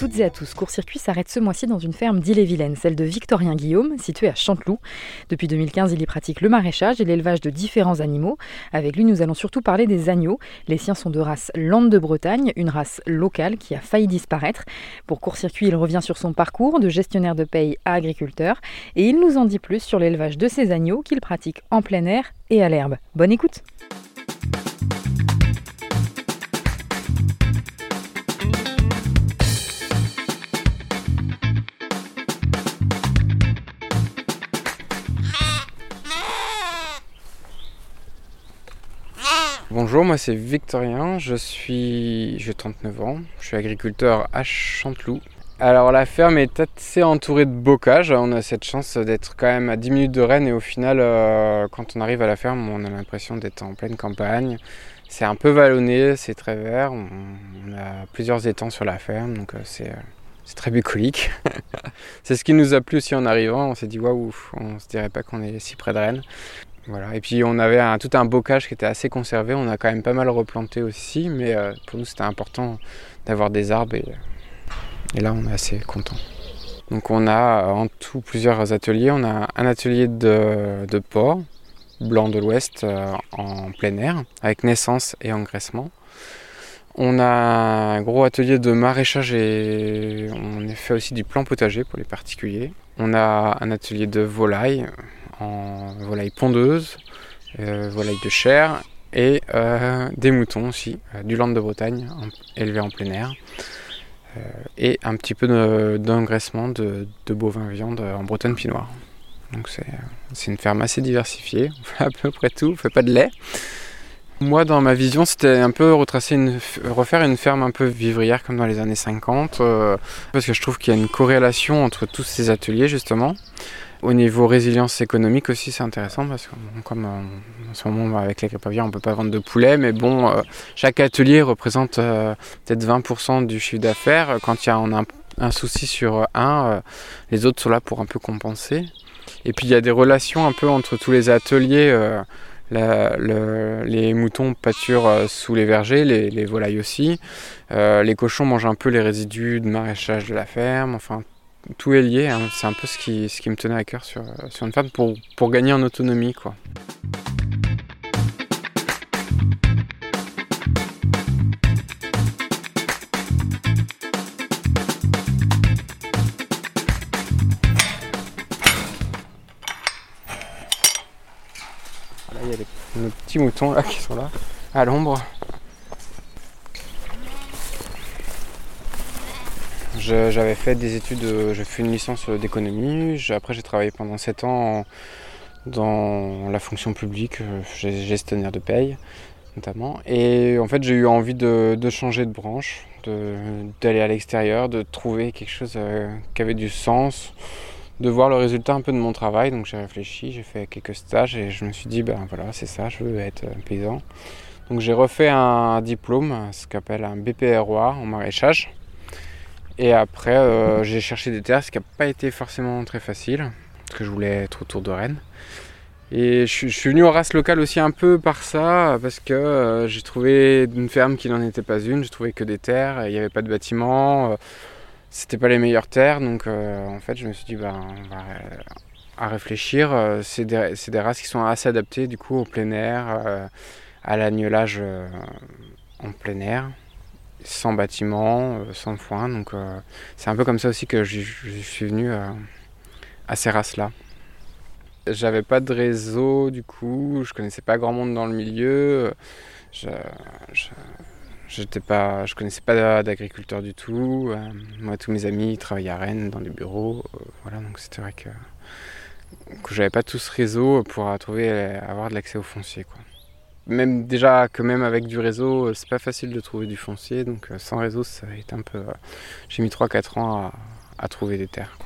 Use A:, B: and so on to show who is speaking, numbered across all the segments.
A: toutes et à tous. Court-circuit s'arrête ce mois-ci dans une ferme d'Ille-et-Vilaine, celle de Victorien Guillaume, située à Chanteloup. Depuis 2015, il y pratique le maraîchage et l'élevage de différents animaux. Avec lui, nous allons surtout parler des agneaux. Les siens sont de race Lande de Bretagne, une race locale qui a failli disparaître. Pour court-circuit, il revient sur son parcours de gestionnaire de paye à agriculteur et il nous en dit plus sur l'élevage de ces agneaux qu'il pratique en plein air et à l'herbe. Bonne écoute!
B: Bonjour, moi c'est Victorien, je suis j'ai 39 ans, je suis agriculteur à Chanteloup. Alors la ferme est assez entourée de bocages, on a cette chance d'être quand même à 10 minutes de Rennes et au final euh, quand on arrive à la ferme on a l'impression d'être en pleine campagne. C'est un peu vallonné, c'est très vert, on, a plusieurs étangs sur la ferme donc euh, c'est euh, c'est très bucolique. c'est ce qui nous a plu aussi en arrivant. On s'est dit waouh, on se dirait pas qu'on est si près de Rennes. Et puis on avait tout un bocage qui était assez conservé. On a quand même pas mal replanté aussi, mais euh, pour nous c'était important d'avoir des arbres et, là on est assez content. Donc on a en tout plusieurs ateliers. On a un atelier de, de porc, blanc de l'Ouest euh, en plein air, avec naissance et engraissement. On a un gros atelier de maraîchage et on fait aussi du plan potager pour les particuliers. On a un atelier de volaille en volaille pondeuse, euh, de chair et euh, des moutons aussi, euh, du land de Bretagne, élevé en plein air. et un petit peu d'engraissement de, bovins viande en Bretagne Pinoire. Donc c'est une ferme assez diversifiée, on fait à peu près tout, on fait pas de lait. Moi, dans ma vision, c'était un peu retracer une, refaire une ferme un peu vivrière comme dans les années 50, parce que je trouve qu'il y a une corrélation entre tous ces ateliers justement. Au niveau résilience économique aussi, c'est intéressant parce que comme euh, en ce moment avec les grippe aviaire, on peut pas vendre de poulet, mais bon, euh, chaque atelier représente euh, peut-être 20% du chiffre d'affaires. Quand il y a un, un, souci sur un, les autres sont là pour un peu compenser. Et puis il y a des relations un peu entre tous les ateliers. les moutons pâturent sous les vergers, les volailles aussi. les cochons mangent un peu les résidus de maraîchage de la ferme. Enfin, tout est lié. Hein. C'est un peu ce qui, ce qui me tenait à cœur sur, sur une femme pour, pour gagner en autonomie. Quoi. Là, il y a nos petits moutons là qui sont là, à l'ombre. J'avais fait des études, euh, j'ai fait une licence d'économie. Après, j'ai travaillé pendant 7 ans dans la fonction publique, euh, gestionnaire de paye notamment. Et en fait, j'ai eu envie de, changer de branche, d'aller à l'extérieur, de trouver quelque chose euh, qui avait du sens, de voir le résultat un peu de mon travail. Donc j'ai réfléchi, j'ai fait quelques stages et je me suis dit, ben voilà, c'est ça, je veux être paysan. Donc j'ai refait un diplôme, ce qu'on appelle un BPROA en maraîchage. Et après, euh, j'ai cherché des terres, ce qui n'a pas été forcément très facile, parce que je voulais être autour de Rennes. Et je, suis venu aux races locales aussi un peu par ça, parce que euh, j'ai trouvé une ferme qui n'en était pas une, j'ai trouvé que des terres, il n'y avait pas de bâtiments, euh, c'était pas les meilleures terres, donc en fait je me suis dit, bah, on va à réfléchir, c'est des, des, races qui sont assez adaptées du coup au plein air, à l'agnelage en plein air sans bâtiment, euh, sans foin. Donc euh, c'est un peu comme ça aussi que je, suis venu euh, à ces races-là. J'avais pas de réseau du coup, je connaissais pas grand monde dans le milieu. Je, j'étais pas, je connaissais pas d'agriculteur du tout. moi, tous mes amis travaillaient à Rennes dans des bureaux. voilà, donc c'était vrai que, que j'avais pas tout ce réseau pour trouver, avoir de l'accès au foncier. Quoi même déjà que même avec du réseau, euh, c'est pas facile de trouver du foncier. Donc euh, sans réseau, ça va être un peu. Euh, j'ai mis 3-4 ans à, trouver des terres.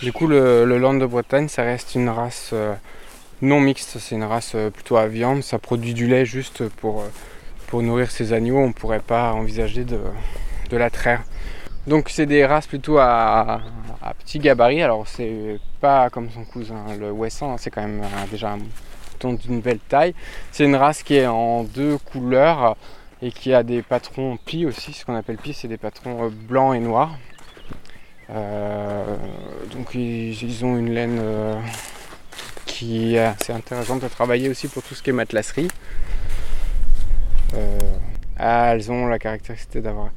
B: Du coup, le, Land de Bretagne, ça reste une race non mixte. C'est une race plutôt à viande. Ça produit du lait juste pour, pour nourrir ses agneaux. On pourrait pas envisager de, de la traire. Donc c'est des races plutôt à, petit gabarit. Alors c'est pas comme son cousin le Wesson, c'est quand même euh, déjà moutons d'une belle taille. C'est une race qui est en deux couleurs et qui a des patrons pis aussi. Ce qu'on appelle pis, c'est des patrons blancs et noirs. donc ils, ont une laine qui est assez intéressante à travailler aussi pour tout ce qui est matelasserie. Ah, elles ont la caractéristique d'avoir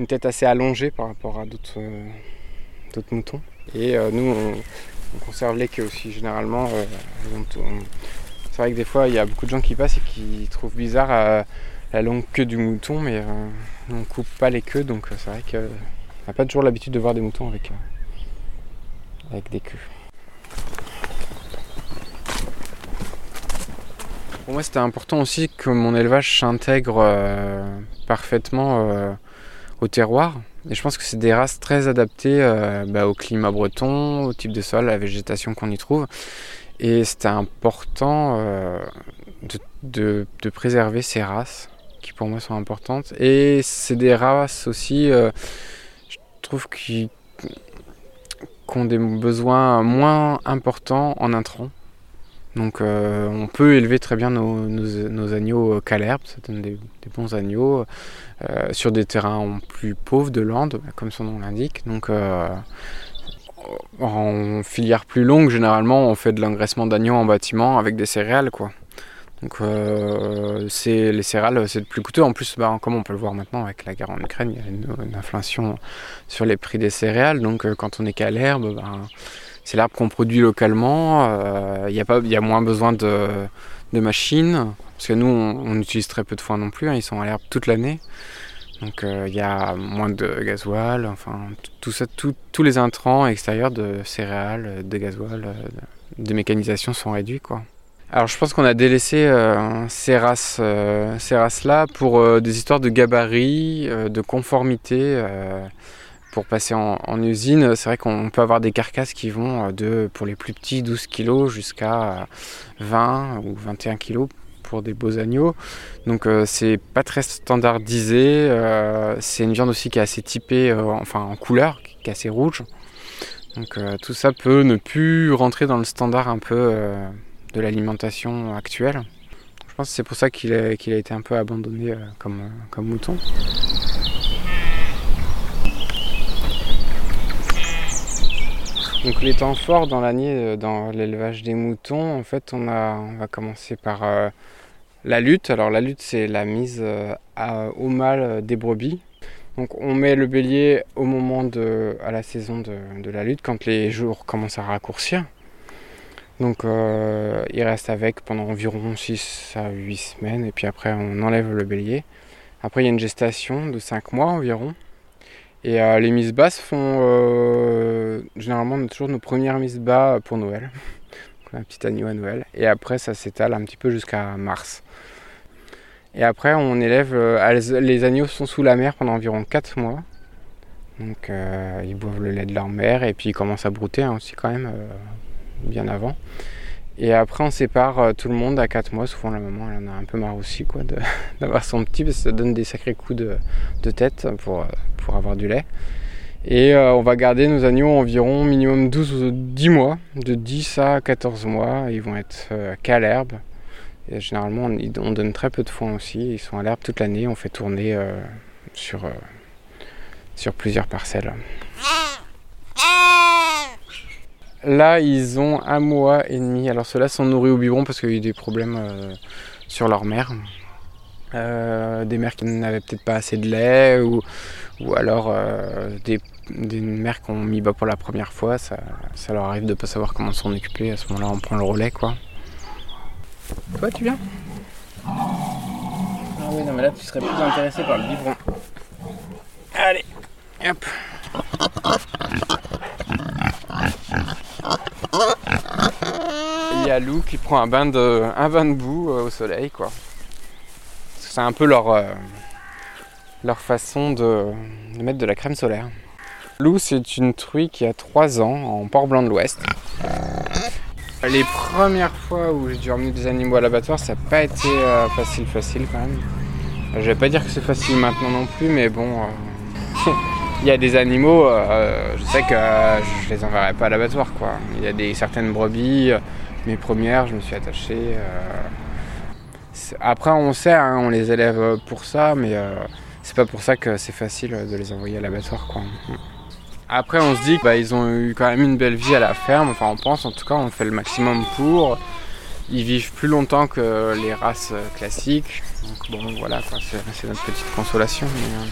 B: une tête assez allongée par rapport à d'autres moutons. Et nous, on, on conserve les queues aussi généralement. Euh, c'est vrai que des fois il y a beaucoup de gens qui passent et qui trouvent bizarre euh, la longue queue du mouton, mais euh, on coupe pas les queues donc c'est vrai qu'on n'a pas toujours l'habitude de voir des moutons avec, avec des queues. Pour moi c'était important aussi que mon élevage s'intègre parfaitement au terroir. Et je pense que c'est des races très adaptées euh, bah, au climat breton, au type de sol, à la végétation qu'on y trouve. Et c'était important euh, de, préserver ces races qui pour moi sont importantes. Et c'est des races aussi, euh, je trouve, qui, ont des besoins moins importants en intrants. Donc on peut élever très bien nos, agneaux calèrbes, ça donne des bons agneaux. Euh, sur des terrains plus pauvres de Landes, comme son nom l'indique. Donc euh, en filière plus longue, généralement, on fait de l'engraissement d'agneaux en bâtiment avec des céréales, quoi. Donc euh, c'est les céréales, c'est plus coûteux. En plus, bah, comme on peut le voir maintenant avec la guerre en Ukraine, il y a une, inflation sur les prix des céréales. Donc quand on est qu'à l'herbe, bah, c'est l'herbe qu'on produit localement. Il y, a pas, y a moins besoin de, machines. Parce que nous, on, utilise très peu de foin non plus. Hein. ils sont à l'herbe toute l'année. Donc euh, il y a moins de gasoil, enfin tout ça, tous les intrants extérieurs de céréales, de gasoil, euh, de mécanisation sont réduits quoi. Alors je pense qu'on a délaissé euh, ces races-là pour des histoires de gabarit, de conformité. Pour passer en, usine, c'est vrai qu'on peut avoir des carcasses qui vont de, pour les plus petits, 12 kg jusqu'à 20 ou 21 kg pour des beaux agneaux. Donc euh, c'est pas très standardisé. Euh, c'est une viande aussi qui est assez typée, euh, enfin en couleur, qui est assez rouge. Donc tout ça peut ne plus rentrer dans le standard un peu de l'alimentation actuelle. Je pense que c'est pour ça qu'il a, été un peu abandonné comme mouton. Donc les temps forts dans l'année, dans l'élevage des moutons, en fait on, a, on va commencer par la lutte, alors la lutte c'est la mise euh, au mal euh, des brebis. Donc on met le bélier au moment de la saison de, la lutte, quand les jours commencent à raccourcir. Donc euh, il reste avec pendant environ 6 à 8 semaines et puis après on enlève le bélier. Après il y a une gestation de 5 mois environ. Et les mises basses font généralement on a toujours nos premières mises bas pour Noël un petit agneau à Noël. Et après, ça s'étale un petit peu jusqu'à mars. Et après, on élève. Euh, les agneaux sont sous la mer pendant environ 4 mois. Donc, euh, ils boivent le lait de leur mère et puis ils commencent à brouter hein, aussi, quand même, euh, bien avant. Et après, on sépare tout le monde à 4 mois. Souvent, la maman, elle en a un peu marre aussi, quoi, d'avoir son petit, parce que ça donne des sacrés coups de, de tête pour, pour avoir du lait. Et euh, on va garder nos agneaux environ minimum 12 ou 10 mois, de 10 à 14 mois. Ils vont être euh, qu'à l'herbe. Généralement, on, donne très peu de foin aussi. Ils sont à l'herbe toute l'année. On fait tourner euh, sur, sur plusieurs parcelles. Là, ils ont un mois et demi. Alors, ceux-là sont nourris au biberon parce qu'il y a eu des problèmes sur leur mère. des mères qui n'avaient peut-être pas assez de lait ou, ou alors des des mères qui ont mis bas pour la première fois, ça, leur arrive de pas savoir comment s'en occuper. À ce moment-là, on prend le relais, quoi. Toi, tu viens? Ah oui, non, mais là, tu serais plus intéressé par le biberon. Allez, hop. Il y a Lou qui prend un bain de, un bain de boue euh, au soleil, quoi. C'est un peu leur, euh, leur façon de mettre de la crème solaire. Lou, c'est une truie qui a 3 ans en Port-Blanc de l'Ouest. Les premières fois où j'ai dû emmener des animaux à l'abattoir, ça n'a pas été euh, facile, facile quand même. Je vais pas dire que c'est facile maintenant non plus, mais bon, euh, il y a des animaux, euh, je sais que je les enverrai pas à l'abattoir quoi. Il y a des certaines brebis, mes premières, je me suis attaché. Après, on sait, hein, on les élève pour ça, mais c'est pas pour ça que c'est facile de les envoyer à l'abattoir. Quoi. Après, on se dit qu'ils bah, ont eu quand même une belle vie à la ferme. Enfin, on pense, en tout cas, on fait le maximum pour. Ils vivent plus longtemps que les races classiques. Donc, bon, voilà, c'est notre petite consolation. Euh.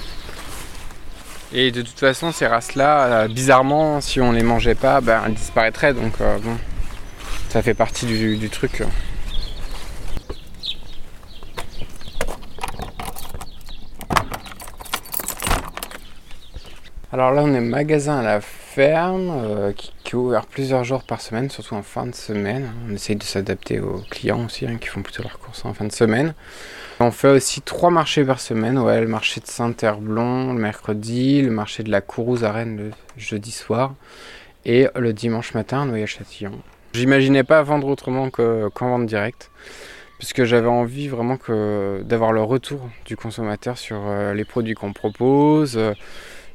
B: Et de toute façon, ces races-là, euh, bizarrement, si on les mangeait pas, ben, elles disparaîtraient. Donc, euh, bon, ça fait partie du truc. Alors là, on est magasin à la ferme euh, qui, est ouvert plusieurs jours par semaine, surtout en fin de semaine. On essaye de s'adapter aux clients aussi, hein, qui font plutôt leurs courses en fin de semaine. On fait aussi trois marchés par semaine. Ouais, le marché de Saint-Herblon le mercredi, le marché de la Courouse à Rennes le jeudi soir et le dimanche matin Noyer-Châtillon. J'imaginais pas vendre autrement qu'en vente directe puisque j'avais envie vraiment d'avoir le retour du consommateur sur euh, les produits qu'on propose.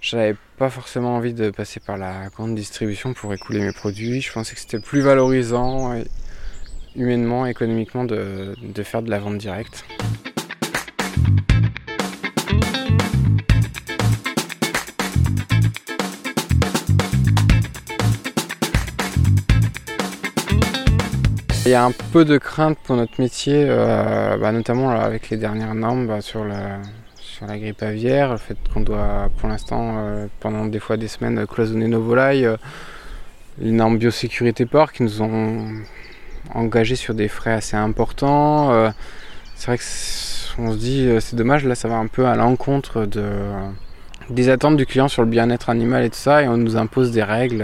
B: J'avais pas forcément envie de passer par la grande distribution pour écouler mes produits. Je pensais que c'était plus valorisant, humainement, économiquement, de, faire de la vente directe. Il y a un peu de crainte pour notre métier, euh, bah, notamment avec les dernières normes bah, sur la, sur la grippe aviaire, le fait qu'on doit pour l'instant euh, pendant des fois des semaines cloisonner nos volailles, euh, les normes biosécurité porc qui nous ont engagés sur des frais assez importants. Euh, c'est vrai que on se dit c'est dommage, là ça va un peu à l'encontre de, des attentes du client sur le bien-être animal et tout ça et on nous impose des règles.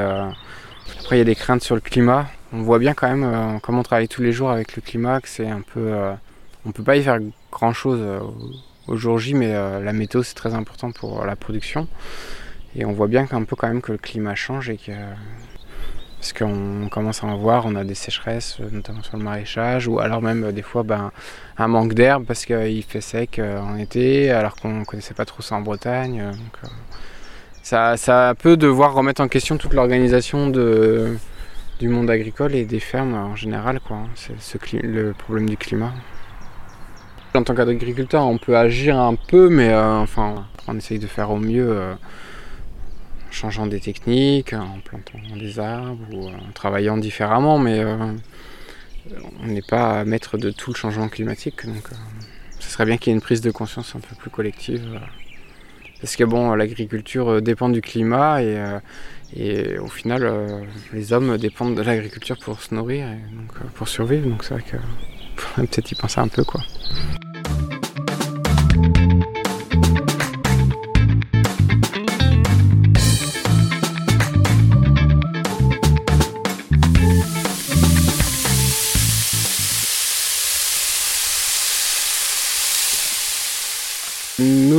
B: Après il y a des craintes sur le climat. On voit bien quand même comme on travaille tous les jours avec le climat que c'est un peu on peut pas y faire grand chose au jour J, mais euh, la météo c'est très important pour la production. Et on voit bien qu'un peu quand même que le climat change et que parce qu'on commence à en voir, on a des sécheresses, euh, notamment sur le maraîchage, ou alors même euh, des fois ben, un manque d'herbe parce qu'il fait sec en été, alors qu'on ne connaissait pas trop ça en Bretagne. Ça, ça peut devoir remettre en question toute l'organisation du monde agricole et des fermes en général. C'est le problème du climat. En tant qu'agriculteur, on peut agir un peu, mais euh, enfin, on essaye de faire au mieux euh, en changeant des techniques, en plantant des arbres ou en travaillant différemment, mais euh, on n'est pas maître de tout le changement climatique. Donc, ce serait bien qu'il y ait une prise de conscience un peu plus collective. parce que bon, l'agriculture dépend du climat et, au final, les hommes dépendent de l'agriculture pour se nourrir et pour survivre. Donc c'est vrai que peut-être y penser un peu quoi.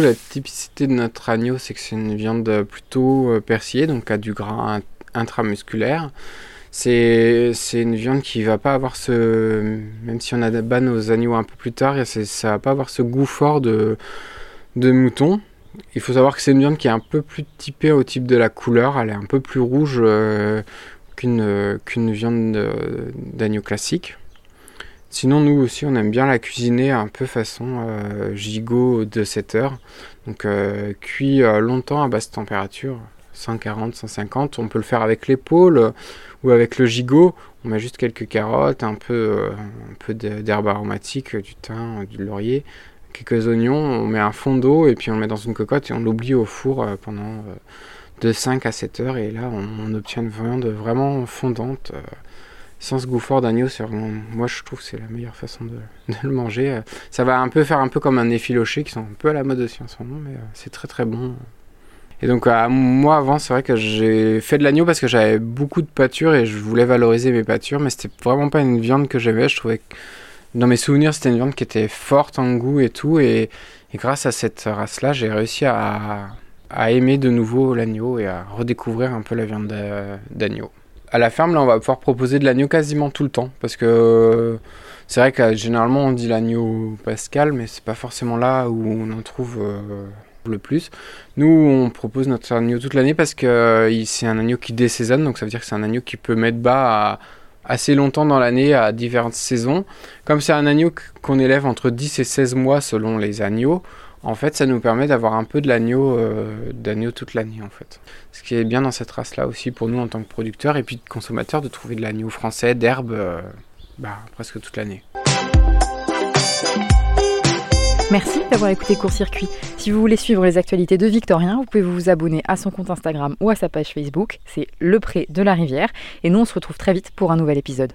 B: La typicité de notre agneau, c'est que c'est une viande plutôt euh, persillée, donc à du gras intramusculaire. C'est une viande qui va pas avoir ce. Même si on a ban nos agneaux un peu plus tard, ça va pas avoir ce goût fort de, de mouton. Il faut savoir que c'est une viande qui est un peu plus typée au type de la couleur. Elle est un peu plus rouge euh, qu'une viande d'agneau classique. Sinon, nous aussi, on aime bien la cuisiner un peu façon euh, gigot de 7 heures. Donc, euh, cuit longtemps à basse température, 140, 150. On peut le faire avec l'épaule ou avec le gigot. On met juste quelques carottes, un peu, euh, peu d'herbe aromatique, du thym, du laurier, quelques oignons. On met un fond d'eau et puis on le met dans une cocotte et on l'oublie au four euh, pendant euh, de 5 à 7 heures. Et là, on, obtient une viande vraiment fondante sans ce goût fort d'agneau, moi je trouve que c'est la meilleure façon de, le manger. Ça va un peu faire un peu comme un effiloché qui sont un peu à la mode aussi en ce moment, mais c'est très très bon. Et donc euh, moi avant c'est vrai que j'ai fait de l'agneau parce que j'avais beaucoup de pâture et je voulais valoriser mes pâtures, mais c'était vraiment pas une viande que j'aimais. Je trouvais que dans mes souvenirs c'était une viande qui était forte en goût et tout. Et, grâce à cette race-là j'ai réussi à, aimer de nouveau l'agneau et à redécouvrir un peu la viande d'agneau. À la ferme là on va pouvoir proposer de l'agneau quasiment tout le temps parce que c'est vrai que généralement on dit l'agneau pascal mais c'est pas forcément là où on en trouve... Euh, le plus. Nous, on propose notre agneau toute l'année parce que euh, c'est un agneau qui désaisonne, donc ça veut dire que c'est un agneau qui peut mettre bas assez longtemps dans l'année à diverses saisons. Comme c'est un agneau qu'on élève entre 10 et 16 mois selon les agneaux, en fait, ça nous permet d'avoir un peu de l'agneau d'agneau toute l'année, en fait. Ce qui est bien dans cette race-là aussi pour nous en tant que producteurs et puis de consommateurs de trouver de l'agneau français, d'herbe, bah, presque toute l'année.
A: Merci d'avoir écouté Court Circuit. Si vous voulez suivre les actualités de Victorien, vous pouvez vous abonner à son compte Instagram ou à sa page Facebook. C'est Le Pré de la Rivière. Et nous, on se retrouve très vite pour un nouvel épisode.